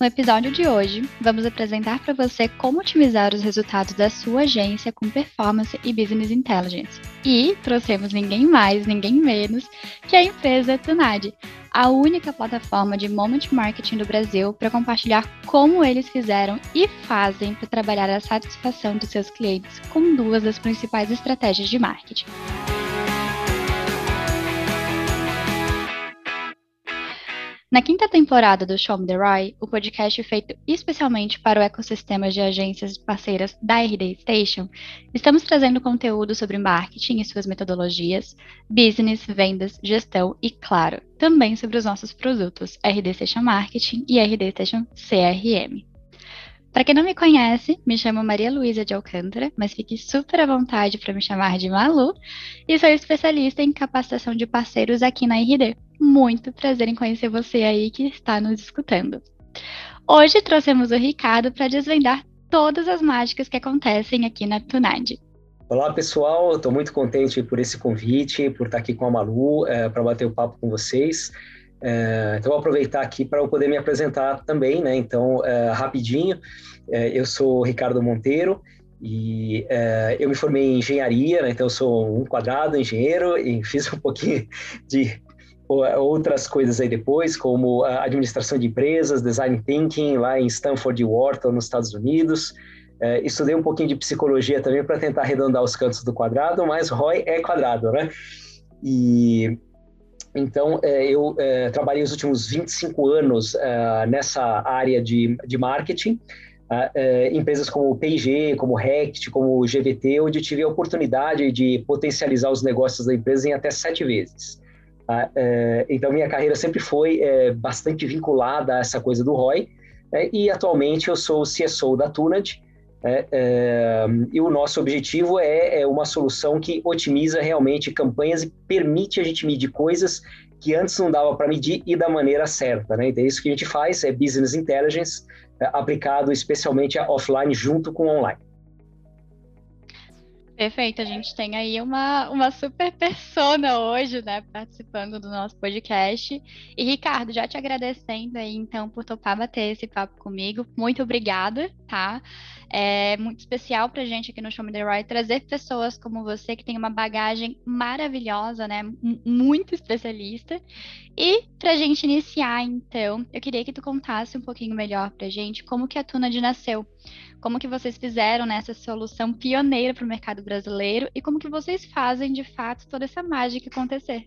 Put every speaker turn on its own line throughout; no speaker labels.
No episódio de hoje, vamos apresentar para você como otimizar os resultados da sua agência com performance e business intelligence. E trouxemos ninguém mais, ninguém menos que a empresa Tunad, a única plataforma de moment marketing do Brasil para compartilhar como eles fizeram e fazem para trabalhar a satisfação dos seus clientes com duas das principais estratégias de marketing. Na quinta temporada do Show Me the Roy, o podcast feito especialmente para o ecossistema de agências parceiras da RD Station, estamos trazendo conteúdo sobre marketing e suas metodologias, business, vendas, gestão e, claro, também sobre os nossos produtos RD Station Marketing e RD Station CRM. Para quem não me conhece, me chamo Maria Luísa de Alcântara, mas fique super à vontade para me chamar de Malu, e sou especialista em capacitação de parceiros aqui na RD muito prazer em conhecer você aí que está nos escutando. Hoje trouxemos o Ricardo para desvendar todas as mágicas que acontecem aqui na Tunad.
Olá pessoal, estou muito contente por esse convite, por estar aqui com a Malu é, para bater o papo com vocês. É, então vou aproveitar aqui para eu poder me apresentar também, né? Então é, rapidinho, é, eu sou Ricardo Monteiro e é, eu me formei em engenharia, né? então eu sou um quadrado engenheiro e fiz um pouquinho de outras coisas aí depois, como administração de empresas, design thinking lá em Stanford e Wharton, nos Estados Unidos. É, estudei um pouquinho de psicologia também para tentar arredondar os cantos do quadrado, mas ROI é quadrado, né? E então é, eu é, trabalhei os últimos 25 anos é, nessa área de, de marketing. É, empresas como P&G, como Rect, como GVT, onde eu tive a oportunidade de potencializar os negócios da empresa em até sete vezes. Ah, é, então, minha carreira sempre foi é, bastante vinculada a essa coisa do ROI, né, e atualmente eu sou o CSO da Tunad, é, é, e o nosso objetivo é, uma solução que otimiza realmente campanhas e permite a gente medir coisas que antes não dava para medir e da maneira certa. Né? Então, isso que a gente faz é Business Intelligence é, aplicado especialmente a offline junto com online.
Perfeito, a gente tem aí uma, uma super persona hoje, né, participando do nosso podcast. E Ricardo, já te agradecendo aí, então, por topar bater esse papo comigo. Muito obrigada, tá? É muito especial pra gente aqui no Show Me The Right trazer pessoas como você que tem uma bagagem maravilhosa, né, muito especialista. E pra gente iniciar, então, eu queria que tu contasse um pouquinho melhor pra gente como que a Tunad nasceu. Como que vocês fizeram nessa solução pioneira para o mercado brasileiro e como que vocês fazem de fato toda essa mágica acontecer?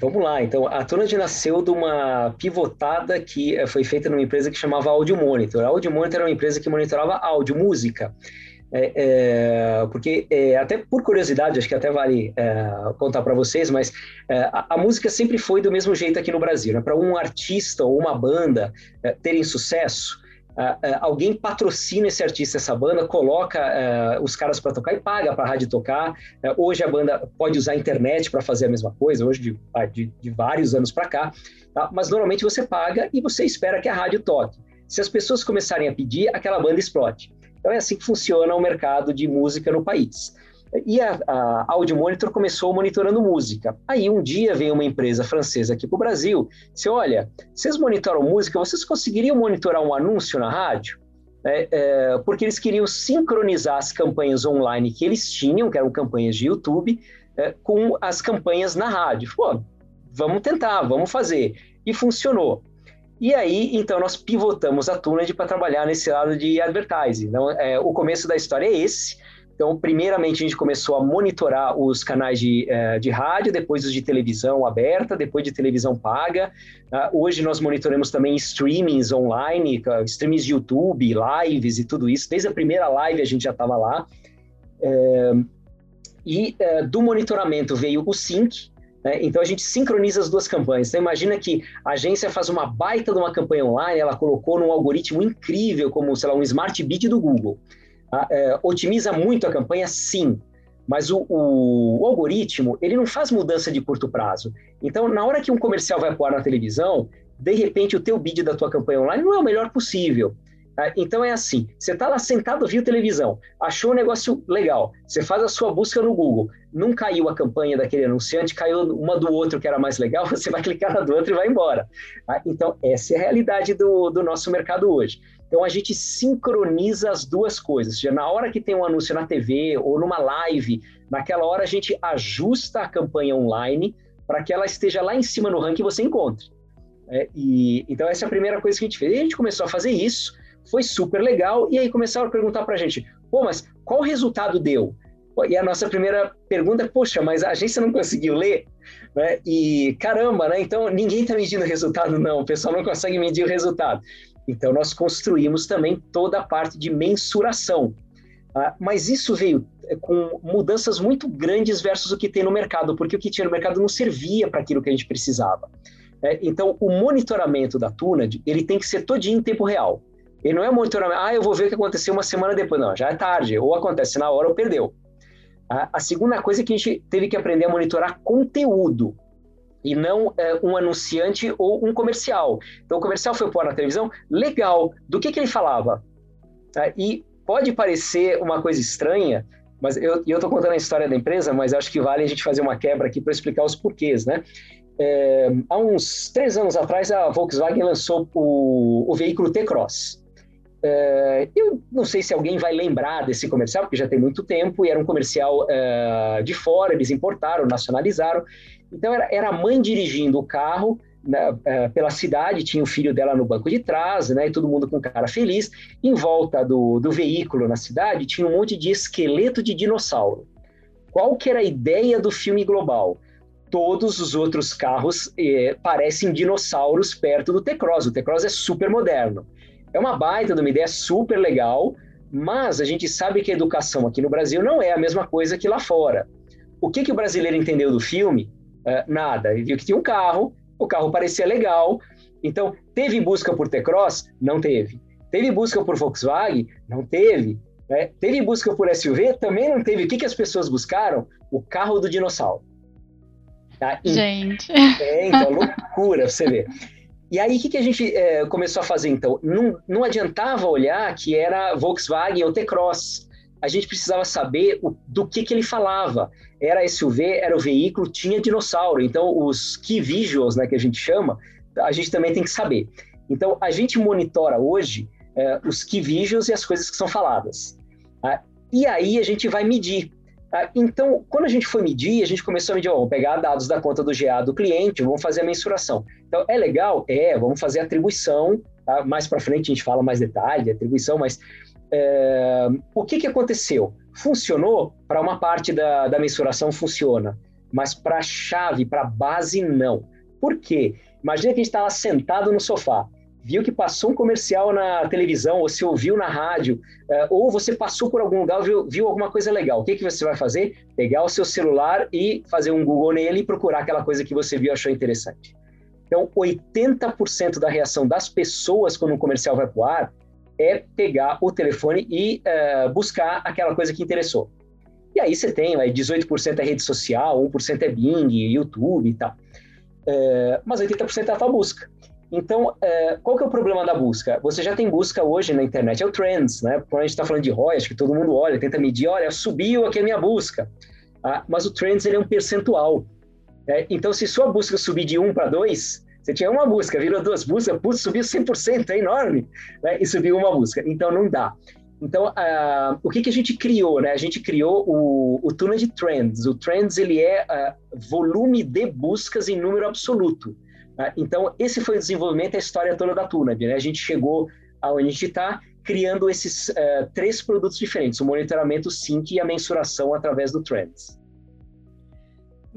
Vamos lá, então a Tunad nasceu de uma pivotada que eh, foi feita numa empresa que chamava Audio Monitor. A Audio Monitor era uma empresa que monitorava áudio, música. É, é, porque, é, até por curiosidade, acho que até vale é, contar para vocês, mas é, a, a, música sempre foi do mesmo jeito aqui no Brasil. Né? Para um artista ou uma banda é, terem sucesso, alguém patrocina esse artista, essa banda, coloca uh, os caras para tocar e paga para a rádio tocar. hoje a banda pode usar a internet para fazer a mesma coisa, hoje de, de, de vários anos para cá, tá? mas normalmente você paga e você espera que a rádio toque. Se as pessoas começarem a pedir, aquela banda explode. Então é assim que funciona o mercado de música no país. E a, a Audio Monitor começou monitorando música. Aí um dia veio uma empresa francesa aqui para o Brasil, disse, olha, vocês monitoram música, vocês conseguiriam monitorar um anúncio na rádio? É, é, porque eles queriam sincronizar as campanhas online que eles tinham, que eram campanhas de YouTube, é, com as campanhas na rádio. Pô, vamos tentar, vamos fazer. E funcionou. E aí, então, nós pivotamos a Tuned para trabalhar nesse lado de advertising. Então, é, o começo da história é esse. Então, primeiramente, a gente começou a monitorar os canais de, eh, de rádio, depois os de televisão aberta, depois de televisão paga. Uh, hoje nós monitoramos também streamings online, streamings de YouTube, lives e tudo isso. Desde a primeira live a gente já estava lá. É, e é, do monitoramento veio o Sync, né? então a gente sincroniza as duas campanhas. Então imagina que a agência faz uma baita de uma campanha online, ela colocou num algoritmo incrível, como, sei lá, um Smart Bid do Google. Ah, é, otimiza muito a campanha, sim, mas o, o, o, algoritmo ele não faz mudança de curto prazo. Então, na hora que um comercial vai pôr na televisão, de repente o teu bid da tua campanha online não é o melhor possível. Ah, então é assim: você está lá sentado, viu televisão, achou um negócio legal, você faz a sua busca no Google, não caiu a campanha daquele anunciante, caiu uma do outro que era mais legal, você vai clicar na do outro e vai embora. Ah, então, essa é a realidade do, do nosso mercado hoje. Então, a gente sincroniza as duas coisas. Seja, na hora que tem um anúncio na TV ou numa live, naquela hora a gente ajusta a campanha online para que ela esteja lá em cima no ranking e você encontre. É, e, então, essa é a primeira coisa que a gente fez. E a gente começou a fazer isso foi super legal. E aí começaram a perguntar para a gente: pô, mas qual resultado deu? E a nossa primeira pergunta é: poxa, mas a agência não conseguiu ler? Né? E caramba, né? Então ninguém está medindo o resultado, não. O pessoal não consegue medir o resultado. Então nós construímos também toda a parte de mensuração. Ah, mas isso veio é, com mudanças muito grandes versus o que tem no mercado, porque o que tinha no mercado não servia para aquilo que a gente precisava. É, então, o monitoramento da Tunad, ele tem que ser todinho em tempo real. Ele não é monitoramento, ah, eu vou ver o que aconteceu uma semana depois. Não, já é tarde, ou acontece na hora ou perdeu. A, a segunda coisa é que a gente teve que aprender a monitorar conteúdo e não é, um anunciante ou um comercial. Então, o comercial foi pôr na televisão, legal. Do que, que ele falava? Tá? E pode parecer uma coisa estranha, mas eu estou contando a história da empresa, mas acho que vale a gente fazer uma quebra aqui para explicar os porquês, né? É, há uns três anos atrás, a Volkswagen lançou o, o veículo T-Cross. Uh, eu não sei se alguém vai lembrar desse comercial, porque já tem muito tempo, e era um comercial uh, de fora, eles importaram, nacionalizaram. Então, era, era a mãe dirigindo o carro né, uh, pela cidade, tinha o filho dela no banco de trás, né, e todo mundo com cara feliz. Em volta do, do veículo na cidade, tinha um monte de esqueleto de dinossauro. Qual que era a ideia do filme global? Todos os outros carros eh, parecem dinossauros perto do T-Cross. O T-Cross é super moderno. É uma baita de uma ideia super legal, mas a gente sabe que a educação aqui no Brasil não é a mesma coisa que lá fora. O que, que o brasileiro entendeu do filme? Uh, nada. Ele viu que tinha um carro, o carro parecia legal. Então, teve busca por T-Cross? Não teve. Teve busca por Volkswagen? Não teve. Né? Teve busca por SUV? Também não teve. O que, que as pessoas buscaram? O carro do dinossauro.
Tá? Gente.
É, então, loucura, você vê. E aí, o que, que a gente é, começou a fazer, então? Não, não adiantava olhar que era Volkswagen ou T-Cross. A gente precisava saber o, do que, que ele falava. Era SUV, era o veículo, tinha dinossauro. Então, os key visuals, né, que a gente chama, a gente também tem que saber. Então, a gente monitora hoje é, os key visuals e as coisas que são faladas. Tá? E aí, a gente vai medir. Tá? Então, quando a gente foi medir, a gente começou a medir, ó, vamos pegar dados da conta do GA do cliente, vamos fazer a mensuração. Então, é legal? É, vamos fazer atribuição, tá? mais para frente a gente fala mais detalhe de atribuição, mas é, o que, que aconteceu? Funcionou? Para uma parte da, da mensuração funciona, mas para a chave, para a base, não. Por quê? Imagina que a gente está lá sentado no sofá, viu que passou um comercial na televisão, ou se ouviu na rádio, uh, ou você passou por algum lugar, viu, viu alguma coisa legal. O que, que você vai fazer? Pegar o seu celular e fazer um Google nele e procurar aquela coisa que você viu e achou interessante. Então, 80% da reação das pessoas quando um comercial vai para o ar é pegar o telefone e uh, buscar aquela coisa que interessou. E aí você tem, aí 18% é rede social, 1% é Bing, YouTube e tal. Uh, mas 80% é a tua busca. Então, é, qual que é o problema da busca? Você já tem busca hoje na internet, é o Trends, né? Quando a gente está falando de ROI, acho que todo mundo olha, tenta medir, olha, subiu aqui a minha busca. Ah, mas o Trends, ele é um percentual. É, então, se sua busca subir de 1 para 2, você tinha uma busca, virou duas buscas, putz, subiu 100%, é enorme, né? e subiu uma busca. Então, não dá. Então, uh, o que, que a gente criou? Né? A gente criou o, o Tuna de Trends. O Trends ele é uh, volume de buscas em número absoluto. Tá? Então, esse foi o desenvolvimento, a história toda da Tunab. Né? A gente chegou aonde a gente está, criando esses uh, três produtos diferentes: o monitoramento Sync e a mensuração através do Trends.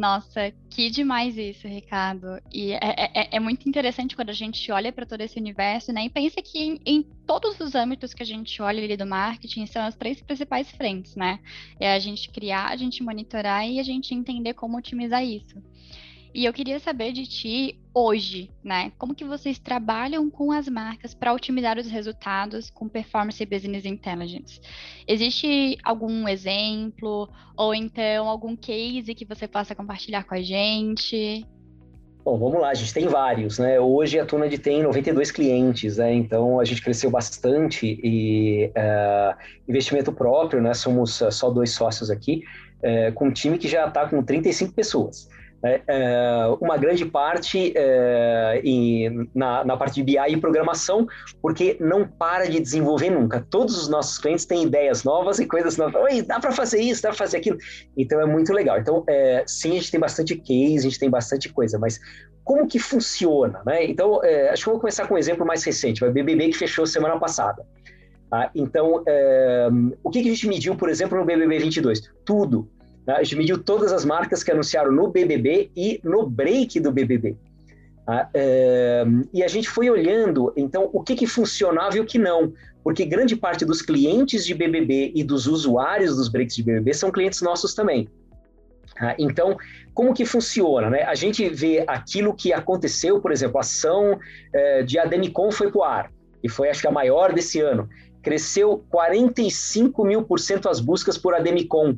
Nossa, que demais isso, Ricardo. E é, é, é, é muito interessante quando a gente olha para todo esse universo, né? E pensa que em, em, todos os âmbitos que a gente olha ali do marketing são as três principais frentes, né? É a gente criar, a gente monitorar e a gente entender como otimizar isso. E eu queria saber de ti hoje, né? Como que vocês trabalham com as marcas para otimizar os resultados com Performance Business Intelligence? Existe algum exemplo ou então algum case que você possa compartilhar com a gente?
Bom, vamos lá, a gente tem vários, né? Hoje a Tunad tem 92 clientes, né? Então a gente cresceu bastante e uh, investimento próprio, né? Somos uh, só dois sócios aqui, uh, com um time que já está com 35 pessoas. É, é, uma grande parte é, em, na, na, parte de BI e programação, porque não para de desenvolver nunca. Todos os nossos clientes têm ideias novas e coisas novas. Oi, dá para fazer isso, dá para fazer aquilo. Então é muito legal. Então, é, sim, a gente tem bastante case, a gente tem bastante coisa, mas como que funciona? Né? Então, é, acho que eu vou começar com um exemplo mais recente, o BBB que fechou semana passada. Tá? Então, o que, que a gente mediu, por exemplo, no BBB 22? Tudo Tá? A gente mediu todas as marcas que anunciaram no BBB e no break do BBB. É, e a gente foi olhando, então, o que, que funcionava e o que não. Porque grande parte dos clientes de BBB e dos usuários dos breaks de BBB são clientes nossos também. Tá? Então, como que funciona? Né? A gente vê aquilo que aconteceu, por exemplo, a ação é, de Ademicon foi para o ar, e foi, acho que, a maior desse ano. Cresceu 45 mil por cento as buscas por Ademicon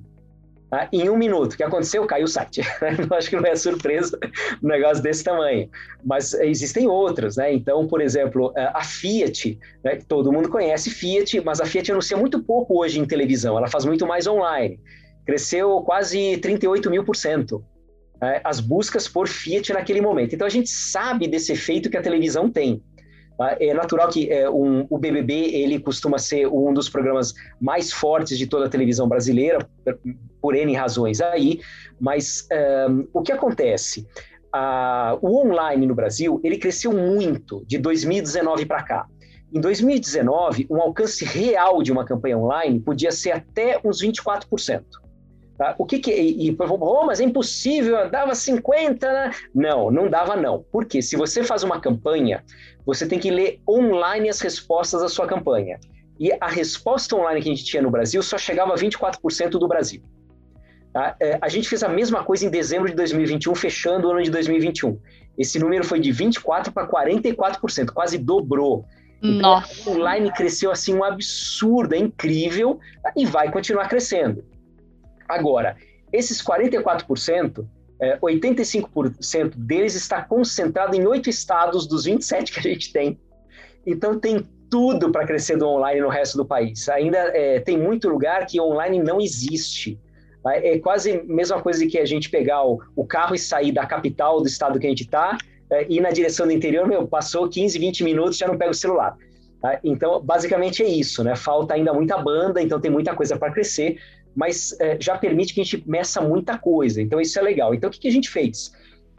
Tá? Em um minuto, o que aconteceu? Caiu o site. Acho que não é surpresa um negócio desse tamanho. Mas existem outras, né? Então, por exemplo, a Fiat, né? todo mundo conhece Fiat, mas a Fiat anuncia muito pouco hoje em televisão, ela faz muito mais online. Cresceu quase 38 mil por cento né? as buscas por Fiat naquele momento. Então, a gente sabe desse efeito que a televisão tem. Tá? É natural que é, um, o BBB ele costuma ser um dos programas mais fortes de toda a televisão brasileira, por N razões aí, mas um, o que acontece? o online no Brasil ele cresceu muito de 2019 para cá. Em 2019, um alcance real de uma campanha online podia ser até uns 24%. Tá? O que que e, e oh, mas é impossível, dava 50, né? Não, não dava não. Porque se você faz uma campanha, você tem que ler online as respostas da sua campanha. E a resposta online que a gente tinha no Brasil só chegava a 24% do Brasil. Tá? É, a gente fez a mesma coisa em dezembro de 2021, fechando o ano de 2021. Esse número foi de 24% para 44%, quase dobrou. Então,
Nossa.
o online cresceu assim um absurdo, é incrível e vai continuar crescendo. Agora, esses 44%, é, 85% deles está concentrado em oito estados dos 27 que a gente tem. Então tem tudo para crescer do online no resto do país. Ainda é, tem muito lugar que online não existe. É quase a mesma coisa que a gente pegar o, o carro e sair da capital do estado que a gente está é, ir na direção do interior, meu, passou 15, 20 minutos, já não pega o celular. Tá? Então, basicamente é isso, né? Falta ainda muita banda, então tem muita coisa para crescer, mas é, já permite que a gente meça muita coisa. Então, isso é legal. Então, o que, que a gente fez?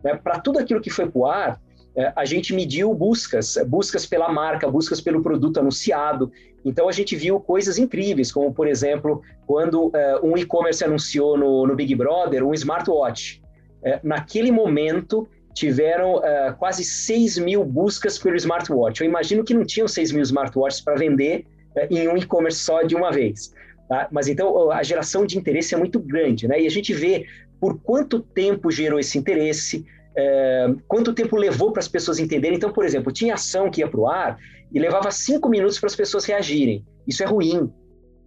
É, Para tudo aquilo que foi para o ar, é, a gente mediu buscas, buscas pela marca, buscas pelo produto anunciado. Então, a gente viu coisas incríveis, como, por exemplo, quando é, um e-commerce anunciou no, no, Big Brother um smartwatch. É, naquele momento, tiveram é, quase 6 mil buscas pelo smartwatch. Eu imagino que não tinham 6 mil smartwatches para vender em um e-commerce só de uma vez. Tá? Mas então a geração de interesse é muito grande, né? E a gente vê por quanto tempo gerou esse interesse, é, quanto tempo levou para as pessoas entenderem. Então, por exemplo, tinha ação que ia para o ar e levava cinco minutos para as pessoas reagirem. Isso é ruim.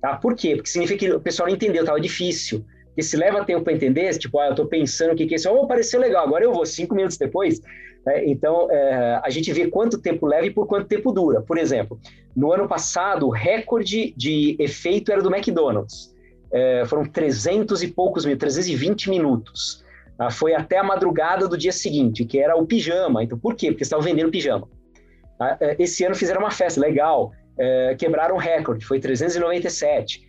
Tá? Por quê? Porque significa que o pessoal não entendeu, estava difícil. Porque se leva tempo para entender, tipo, ah, eu estou pensando o que, que é isso, oh, pareceu legal, agora eu vou, cinco minutos depois. Né? Então, é, a gente vê quanto tempo leva e por quanto tempo dura. Por exemplo, no ano passado, o recorde de efeito era do McDonald's. É, foram 300 e poucos mil, 320 minutos. Ah, foi até a madrugada do dia seguinte, que era o pijama. Então, por quê? Porque estavam vendendo pijama. Ah, é, esse ano fizeram uma festa legal, é, quebraram o recorde, foi 397.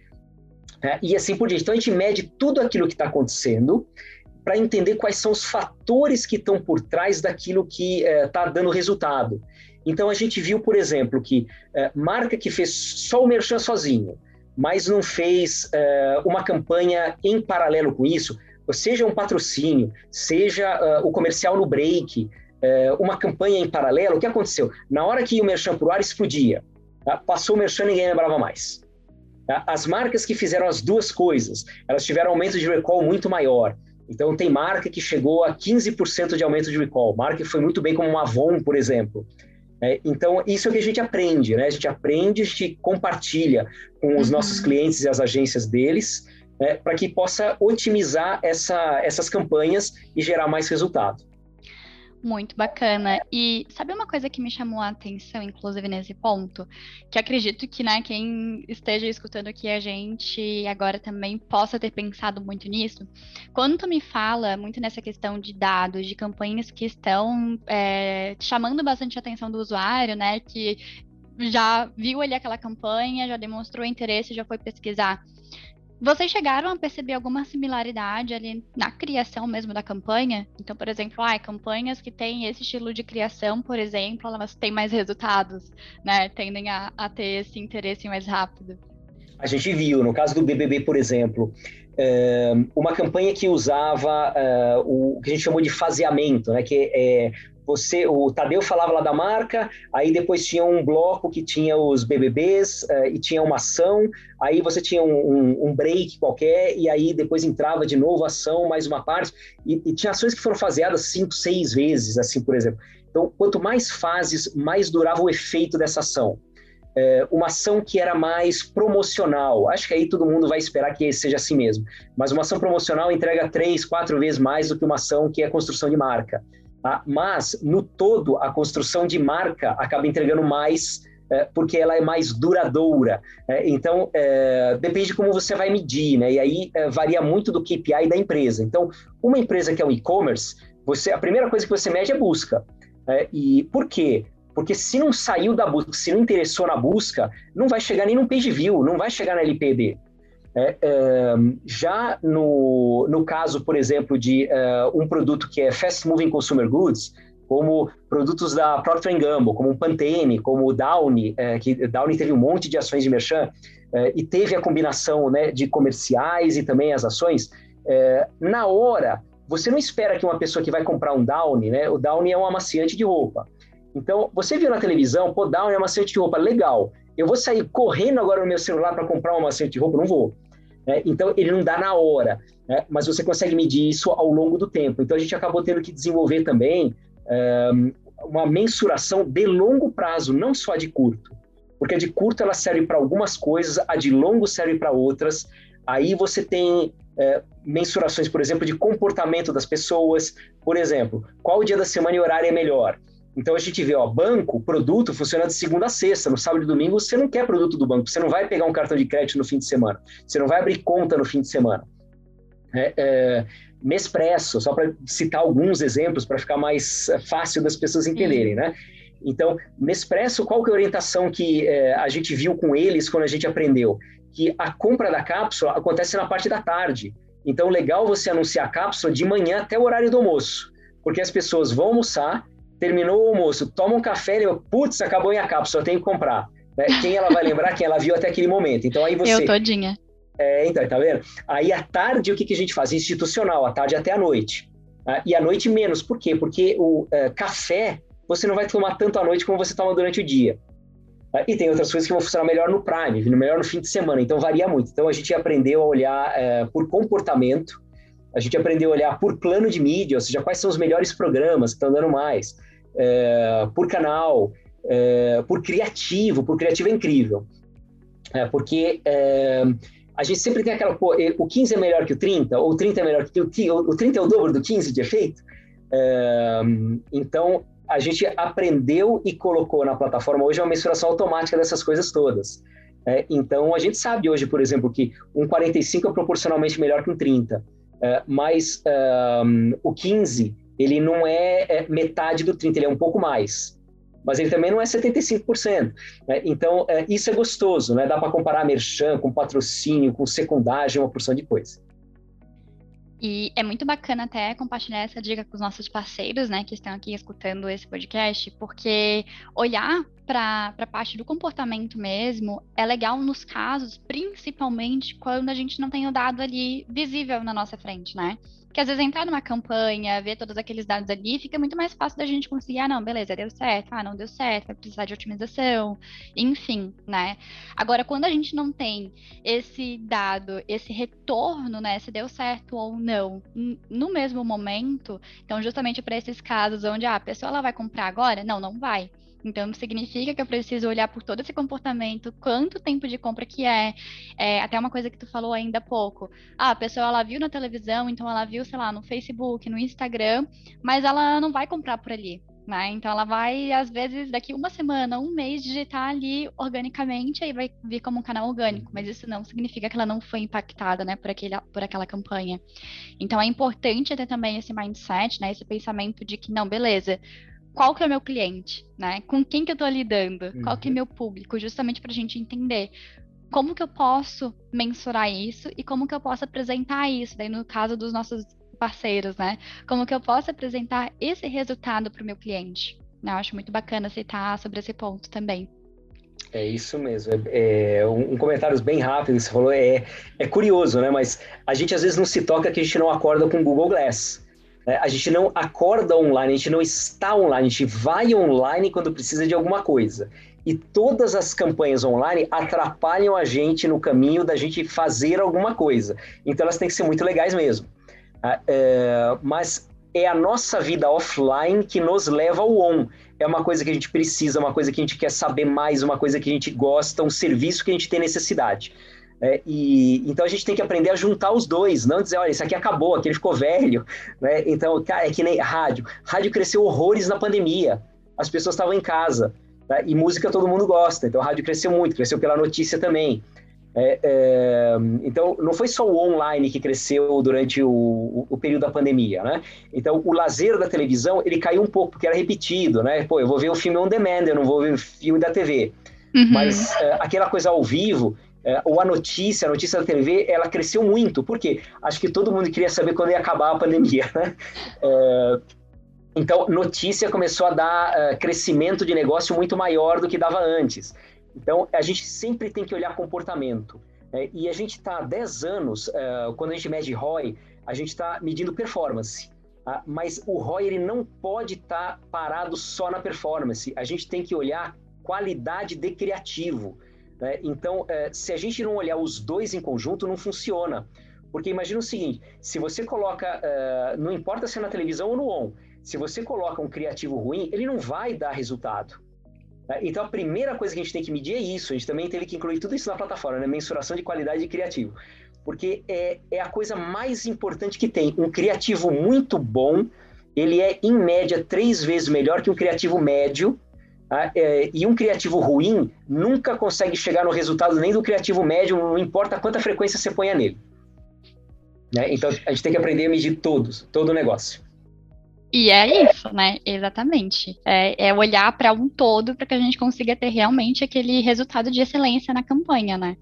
Né? E assim por diante. Então a gente mede tudo aquilo que está acontecendo para entender quais são os fatores que estão por trás daquilo que está é, dando resultado. Então a gente viu, por exemplo, que é, marca que fez só o merchan sozinho, mas não fez é, uma campanha em paralelo com isso, seja um patrocínio, seja o comercial no break, uma campanha em paralelo, o que aconteceu? Na hora que o merchan para o ar explodia, tá? passou o merchan e ninguém lembrava mais. As marcas que fizeram as duas coisas, elas tiveram aumento de recall muito maior. Então, tem marca que chegou a 15% de aumento de recall, marca que foi muito bem como uma Avon, por exemplo. É, então, isso é o que a gente aprende, né? A gente aprende, a gente compartilha com os uhum. nossos clientes e as agências deles, né, para que possa otimizar essa, essas campanhas e gerar mais resultado.
Muito bacana. E sabe uma coisa que me chamou a atenção, inclusive nesse ponto? Que acredito que, né, quem esteja escutando aqui a gente agora também possa ter pensado muito nisso. Quando tu me fala muito nessa questão de dados, de campanhas que estão é, chamando bastante a atenção do usuário, né, que já viu ali aquela campanha, já demonstrou interesse, já foi pesquisar. Vocês chegaram a perceber alguma similaridade ali na criação mesmo da campanha? Então, por exemplo, ah, campanhas que têm esse estilo de criação, por exemplo, elas têm mais resultados, né? Tendem a, a ter esse interesse mais rápido.
A gente viu, no caso do BBB, por exemplo, eh, uma campanha que usava uh, o que a gente chamou de faseamento, né, que é você, o Tadeu falava lá da marca, aí depois tinha um bloco que tinha os BBBs uh, e tinha uma ação, aí você tinha um, um, um, break qualquer e aí depois entrava de novo ação, mais uma parte, e, e tinha ações que foram faseadas cinco, seis vezes, assim, por exemplo. Então, quanto mais fases, mais durava o efeito dessa ação. É, uma ação que era mais promocional, acho que aí todo mundo vai esperar que seja assim mesmo, mas uma ação promocional entrega três, quatro vezes mais do que uma ação que é construção de marca. Tá? Mas, no todo, a construção de marca acaba entregando mais é, porque ela é mais duradoura. É, então, é, depende de como você vai medir, né? E aí é, varia muito do KPI da empresa. Então, uma empresa que é um e-commerce, você, a primeira coisa que você mede é busca. É, e por quê? Porque se não saiu da busca, se não interessou na busca, não vai chegar nem no page view, não vai chegar na LPB. É, é, já no, no caso, por exemplo, de é, um produto que é fast moving consumer goods, como produtos da Procter Gamble, como o Pantene, como o Downy, é, que Downy teve um monte de ações de merchan é, e teve a combinação né, de comerciais e também as ações, é, na hora, você não espera que uma pessoa que vai comprar um Downy, né, o Downy é um amaciante de roupa, então, você viu na televisão, pô, Downy é um amaciante de roupa, legal, eu vou sair correndo agora no meu celular para comprar um amaciante de roupa? Não vou. Né? Então, ele não dá na hora, né? mas você consegue medir isso ao longo do tempo. Então, a gente acabou tendo que desenvolver também um, uma mensuração de longo prazo, não só de curto. Porque a de curto ela serve para algumas coisas, a de longo serve para outras. Aí você tem é, mensurações, por exemplo, de comportamento das pessoas. Por exemplo, qual dia da semana e horário é melhor? Então a gente vê, ó, banco, produto funciona de segunda a sexta. No sábado e domingo você não quer produto do banco, você não vai pegar um cartão de crédito no fim de semana, você não vai abrir conta no fim de semana. É, é, Nespresso, só para citar alguns exemplos para ficar mais é, fácil das pessoas entenderem, né? Então, Nespresso, qual que é a orientação que é, a gente viu com eles quando a gente aprendeu? Que a compra da cápsula acontece na parte da tarde. Então, legal você anunciar a cápsula de manhã até o horário do almoço, porque as pessoas vão almoçar, terminou o almoço, toma um café e putz, acabou a cápsula, tenho que comprar. Né? Quem ela vai lembrar? Quem ela viu até aquele momento. Então aí você.
Eu todinha.
É, então, tá vendo? Aí à tarde, o que, que a gente faz? Institucional, à tarde até à noite. Tá? E à noite menos. Por quê? Porque o é, café você não vai tomar tanto à noite como você toma durante o dia. Tá? E tem outras coisas que vão funcionar melhor no prime, melhor no fim de semana. Então varia muito. Então a gente aprendeu a olhar é, por comportamento, a gente aprendeu a olhar por plano de mídia, ou seja, quais são os melhores programas que estão dando mais é, por canal, é, por criativo, por criativo é incrível. É, porque é, a gente sempre tem aquela, pô, o 15 é melhor que o 30, ou o 30 é melhor que o, o 30 é o dobro do 15 de efeito. É, então, a gente aprendeu e colocou na plataforma hoje uma mensuração automática dessas coisas todas. É, então, a gente sabe hoje, por exemplo, que um 45 é proporcionalmente melhor que um 30, é, mas um, o 15 ele não é, é, metade do 30, ele é um pouco mais. Mas ele também não é 75%. Né? Então, é, isso é gostoso, né? Dá para comparar merchan com patrocínio, com secundagem, uma porção de coisa.
E é muito bacana até compartilhar essa dica com os nossos parceiros, né, que estão aqui escutando esse podcast, porque olhar para a parte do comportamento mesmo é legal nos casos, principalmente quando a gente não tem o dado ali visível na nossa frente, né? Que às vezes entrar numa campanha, ver todos aqueles dados ali, fica muito mais fácil da gente conseguir, ah, não, beleza, deu certo, ah, não deu certo, vai precisar de otimização, enfim, né? Agora, quando a gente não tem esse dado, esse retorno, né, se deu certo ou não, no mesmo momento, então justamente para esses casos onde ah, a pessoa ela vai comprar agora, não, não vai. Então, significa que eu preciso olhar por todo esse comportamento, quanto tempo de compra que é, é, até uma coisa que tu falou ainda há pouco. Ah, a pessoa, ela viu na televisão, então ela viu, sei lá, no Facebook, no Instagram, mas ela não vai comprar por ali. Né? Então ela vai, às vezes, daqui uma semana, um mês, digitar ali organicamente, aí vai vir como um canal orgânico, mas isso não significa que ela não foi impactada, né, por, aquele, por aquela campanha. Então é importante ter também esse mindset, né, esse pensamento de que, não, beleza, qual que é o meu cliente, né? Com quem que eu estou lidando? Uhum. Qual que é uhum. meu público? Justamente para a gente entender como que eu posso mensurar isso e como que eu posso apresentar isso, daí no caso dos nossos parceiros, né? Como que eu posso apresentar esse resultado para o meu cliente? Eu acho muito bacana citar sobre esse ponto também.
É isso mesmo. É, é um, um, comentário bem rápido que você falou é, é curioso, né? Mas a gente às vezes não se toca que a gente não acorda com o Google Glass. Né? A gente não acorda online, a gente não está online, a gente vai online quando precisa de alguma coisa. E todas as campanhas online atrapalham a gente no caminho da gente fazer alguma coisa. Então elas têm que ser muito legais mesmo. Ah, é, mas é a nossa vida offline que nos leva ao on. É uma coisa que a gente precisa, uma coisa que a gente quer saber mais, uma coisa que a gente gosta, um serviço que a gente tem necessidade. É, e, então a gente tem que aprender a juntar os dois, não dizer, olha, isso aqui acabou, aquele ficou velho. Né? Então, cara, é que nem rádio. Rádio cresceu horrores na pandemia. As pessoas estavam em casa. Né? E música todo mundo gosta. Então, a rádio cresceu muito, cresceu pela notícia também. É, é, então, não foi só o online que cresceu durante o, o, período da pandemia, né? Então, o lazer da televisão, ele caiu um pouco, porque era repetido, né? Pô, eu vou ver o filme on demand, eu não vou ver o filme da TV. Uhum. Mas é, aquela coisa ao vivo, é, ou a notícia, a notícia da TV, ela cresceu muito. Por quê? Acho que todo mundo queria saber quando ia acabar a pandemia, né? É, então, notícia começou a dar uh, crescimento de negócio muito maior do que dava antes. Então, a gente sempre tem que olhar comportamento. Né? E a gente está há 10 anos, uh, quando a gente mede ROI, a gente está medindo performance. Uh, mas o ROI ele não pode estar tá parado só na performance. A gente tem que olhar qualidade de criativo. Né? Então, uh, se a gente não olhar os dois em conjunto, não funciona. Porque imagina o seguinte: se você coloca, eh, não importa se é na televisão ou no on, se você coloca um criativo ruim, ele não vai dar resultado. Né? Então, a primeira coisa que a gente tem que medir é isso. A gente também teve que incluir tudo isso na plataforma, né? mensuração de qualidade de criativo. Porque é, é a coisa mais importante que tem. Um criativo muito bom, ele é, em média, três vezes melhor que um criativo médio. Tá? É, e um criativo ruim nunca consegue chegar no resultado nem do criativo médio, não importa quanta frequência você ponha nele. Né? Então, a gente tem que aprender a medir todos, todo o negócio.
E é isso, né? Exatamente. É, é olhar para um todo para que a gente consiga ter realmente aquele resultado de excelência na campanha, né?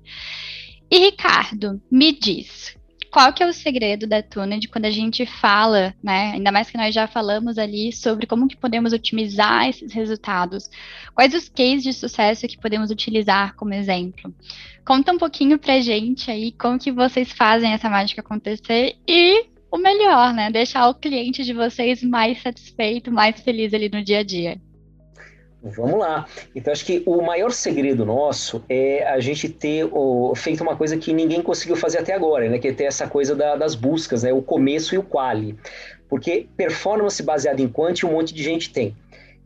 E Ricardo, me diz, qual que é o segredo da Tuned quando a gente fala, né? Ainda mais que nós já falamos ali sobre como que podemos otimizar esses resultados. Quais os cases de sucesso que podemos utilizar como exemplo? Conta um pouquinho pra gente aí como que vocês fazem essa mágica acontecer e o melhor, né? Deixar o cliente de vocês mais satisfeito, mais feliz ali no dia a dia.
Vamos lá. Então, acho que o maior segredo nosso é a gente ter feito uma coisa que ninguém conseguiu fazer até agora, né? Que é ter essa coisa da, das buscas, né? O começo e o quali. Porque performance baseada em quant um monte de gente tem.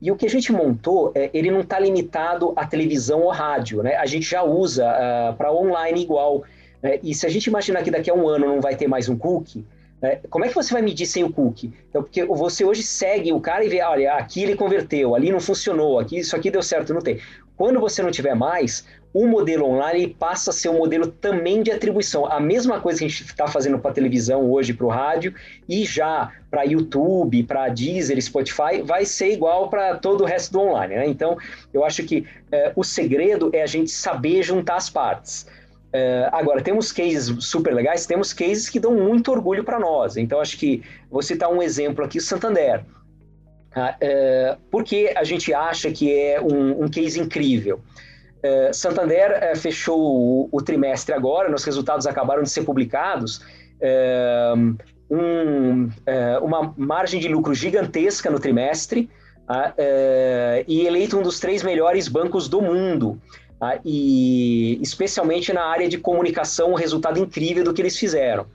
E o que a gente montou, é, ele não está limitado à televisão ou rádio, né? A gente já usa uh, ah, para online igual. Né? E se a gente imaginar que daqui a um ano não vai ter mais um cookie, né? Como é que você vai medir sem o cookie? Então, porque você hoje segue o cara e vê, olha, aqui ele converteu, ali não funcionou, aqui isso aqui deu certo, não tem. Quando você não tiver mais, o modelo online passa a ser um modelo também de atribuição. A mesma coisa que a gente está fazendo para televisão hoje, para o rádio, e já para YouTube, para Deezer, Spotify, vai ser igual para todo o resto do online. Né? Então, eu acho que é, o segredo é a gente saber juntar as partes. Uh, agora, temos cases super legais, temos cases que dão muito orgulho para nós. Então, acho que vou citar um exemplo aqui, Santander. Uh, por que a gente acha que é um, um case incrível? Uh, Santander fechou o, o, trimestre agora, nos resultados acabaram de ser publicados, um, uma margem de lucro gigantesca no trimestre e eleito um dos três melhores bancos do mundo. Tá? e especialmente na área de comunicação, um resultado incrível do que eles fizeram.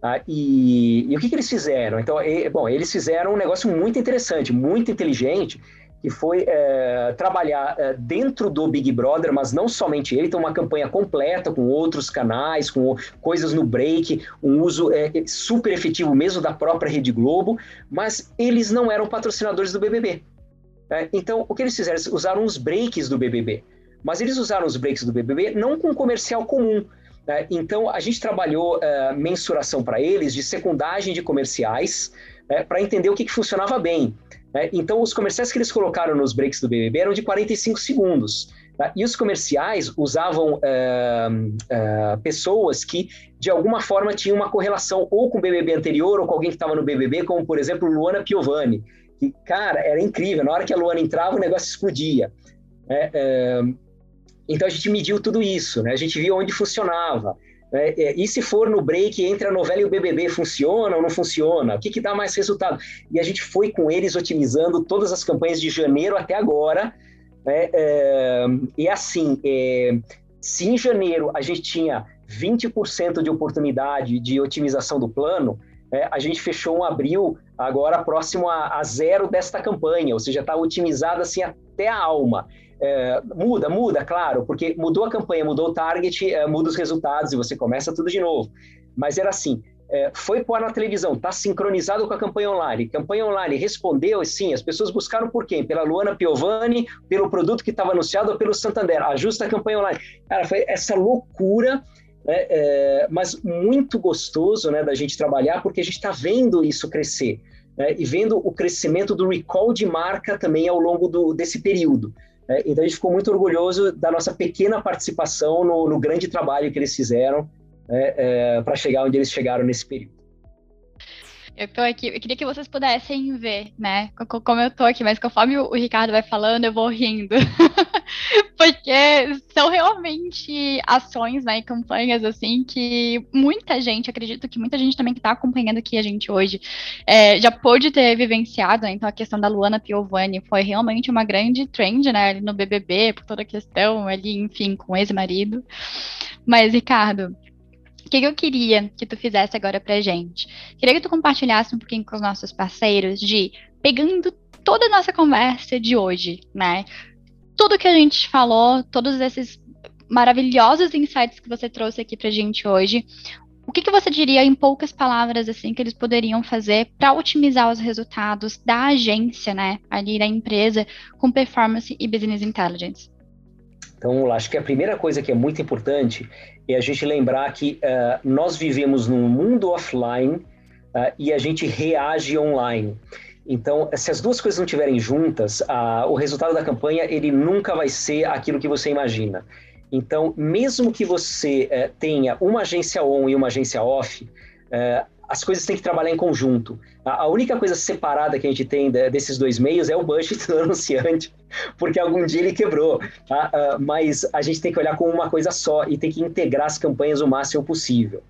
Tá? E, e, o que, que eles fizeram? Então, e, bom, eles fizeram um negócio muito interessante, muito inteligente, que foi é, trabalhar é, dentro do Big Brother, mas não somente ele, tem uma campanha completa com outros canais, com coisas no break, um uso é, super efetivo mesmo da própria Rede Globo, mas eles não eram patrocinadores do BBB. É, então, o que eles fizeram? Eles usaram os breaks do BBB, mas eles usaram os breaks do BBB não com comercial comum. Né? Então, a gente trabalhou é, mensuração para eles de secundagem de comerciais, é, para entender o que, que funcionava bem. Né? Então, os comerciais que eles colocaram nos breaks do BBB eram de 45 segundos. Tá? E os comerciais usavam é, é, pessoas que, de alguma forma, tinham uma correlação ou com o BBB anterior ou com alguém que estava no BBB, como, por exemplo, Luana Piovani. Que, cara, era incrível. Na hora que a Luana entrava, o negócio explodia. É então, a gente mediu tudo isso. Né? A gente viu onde funcionava. É, é, e se for no break entre a novela e o BBB, funciona ou não funciona? O que, que dá mais resultado? E a gente foi com eles otimizando todas as campanhas de janeiro até agora. Né? É, e assim, é, se em janeiro a gente tinha 20% de oportunidade de otimização do plano, é, a gente fechou um abril agora próximo a, a zero desta campanha, ou seja, está otimizada assim até a alma. É, muda, muda, claro, porque mudou a campanha, mudou o target, é, muda os resultados e você começa tudo de novo. Mas era assim, é, foi pôr na televisão, está sincronizado com a campanha online. Campanha online respondeu, sim, as pessoas buscaram por quem? Pela Luana Piovani, pelo produto que estava anunciado ou pelo Santander. Ajusta a campanha online. Cara, foi essa loucura, né, é, mas muito gostoso né, da gente trabalhar, porque a gente está vendo isso crescer. Né, e vendo o crescimento do recall de marca também ao longo do, desse período. É, então a gente ficou muito orgulhoso da nossa pequena participação no, no grande trabalho que eles fizeram é, é, para chegar onde eles chegaram nesse período.
Eu tô aqui, eu queria que vocês pudessem ver, né? Como eu tô aqui, mas conforme o Ricardo vai falando, eu vou rindo. Porque são realmente ações, né, e campanhas, assim, que muita gente, acredito que muita gente também que está acompanhando aqui a gente hoje, é, já pôde ter vivenciado, né? Então, a questão da Luana Piovani foi realmente uma grande trend, né, no BBB, por toda a questão ali, enfim, com ex-marido. Mas, Ricardo, que, que eu queria que tu fizesse agora pra gente? Queria que tu compartilhasse um pouquinho com os nossos parceiros de pegando toda a nossa conversa de hoje, né? Tudo que a gente falou, todos esses maravilhosos insights que você trouxe aqui pra gente hoje, o que, que você diria em poucas palavras assim que eles poderiam fazer para otimizar os resultados da agência, né, ali da empresa com performance e business intelligence?
Então, acho que a primeira coisa que é muito importante é a gente lembrar que uh, nós vivemos num mundo offline uh, e a gente reage online. Então, se as duas coisas não estiverem juntas, uh, o resultado da campanha ele nunca vai ser aquilo que você imagina. Então, mesmo que você eh, tenha uma agência on e uma agência off, as coisas têm que trabalhar em conjunto. A, única coisa separada que a gente tem desses dois meios é o budget do anunciante, porque algum dia ele quebrou. Tá? Uh, mas a gente tem que olhar como uma coisa só e tem que integrar as campanhas o máximo possível.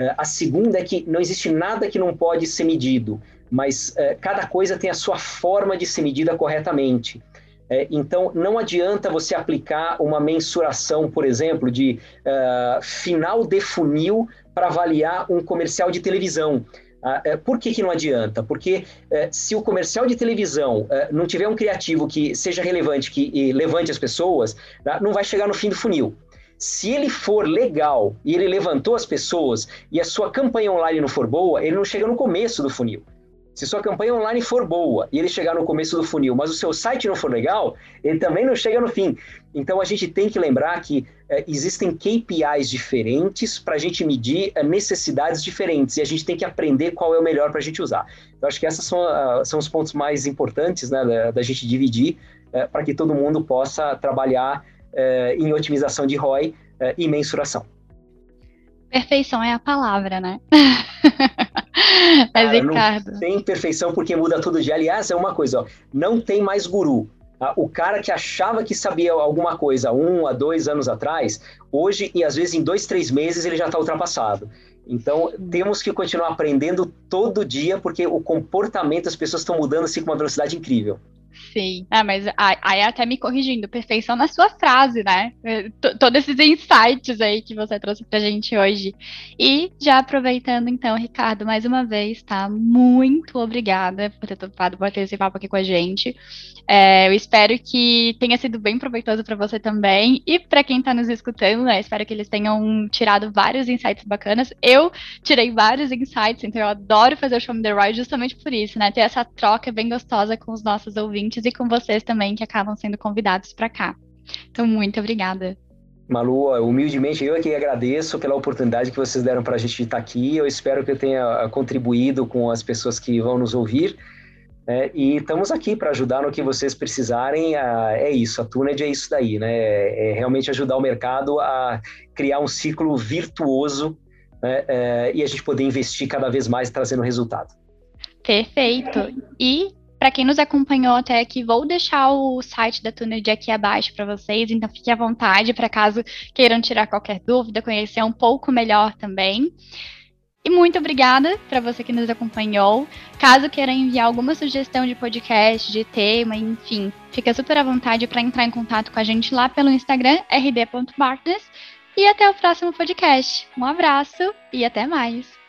Uh, a segunda é que não existe nada que não pode ser medido, mas uh, cada coisa tem a sua forma de ser medida corretamente. É, então, não adianta você aplicar uma mensuração, por exemplo, de final de funil para avaliar um comercial de televisão. Uh, por que, que não adianta? Porque uh, se o comercial de televisão não tiver um criativo que seja relevante, que levante as pessoas, tá? não vai chegar no fim do funil. Se ele for legal e ele levantou as pessoas e a sua campanha online não for boa, ele não chega no começo do funil. Se sua campanha online for boa e ele chegar no começo do funil, mas o seu site não for legal, ele também não chega no fim. Então a gente tem que lembrar que é, existem KPIs diferentes para a gente medir é, necessidades diferentes e a gente tem que aprender qual é o melhor para a gente usar. Eu acho que esses são, uh, são os pontos mais importantes né, da, da gente dividir uh, para que todo mundo possa trabalhar em otimização de ROI e mensuração.
Perfeição é a palavra, né? Mas, Ricardo.
Não tem perfeição porque muda tudo de. Aliás, é uma coisa, ó, não tem mais guru. Tá? O cara que achava que sabia alguma coisa um a dois anos atrás, hoje, e às vezes em dois, três meses, ele já está ultrapassado. Então, temos que continuar aprendendo todo dia, porque o comportamento das pessoas estão mudando assim com uma velocidade incrível.
Sim. Ah, mas aí até me corrigindo, perfeição na sua frase, né? É, todos esses insights aí que você trouxe pra gente hoje. E já aproveitando, então, Ricardo, mais uma vez, tá? Muito obrigada por ter topado bater esse papo aqui com a gente. É, eu espero que tenha sido bem proveitoso para você também. E para quem está nos escutando, né? Espero que eles tenham tirado vários insights bacanas. Eu tirei vários insights, então eu adoro fazer o Show Me The Ride justamente por isso, né? Ter essa troca bem gostosa com os nossos ouvintes e com vocês também que acabam sendo convidados para cá. Então, muito obrigada.
Malu, humildemente eu é que agradeço pela oportunidade que vocês deram para a gente estar aqui. Eu espero que eu tenha contribuído com as pessoas que vão nos ouvir. É, e estamos aqui para ajudar no que vocês precisarem. A, é isso, a Tuned é isso daí, né? É, é realmente ajudar o mercado a criar um ciclo virtuoso né? é, e a gente poder investir cada vez mais trazendo resultado.
Perfeito. E para quem nos acompanhou até aqui, vou deixar o site da Tuned aqui abaixo para vocês, então fique à vontade para caso queiram tirar qualquer dúvida, conhecer um pouco melhor também. E muito obrigada para você que nos acompanhou. Caso queira enviar alguma sugestão de podcast, de tema, enfim, fica super à vontade para entrar em contato com a gente lá pelo Instagram rd.partners. E até o próximo podcast. Um abraço e até mais.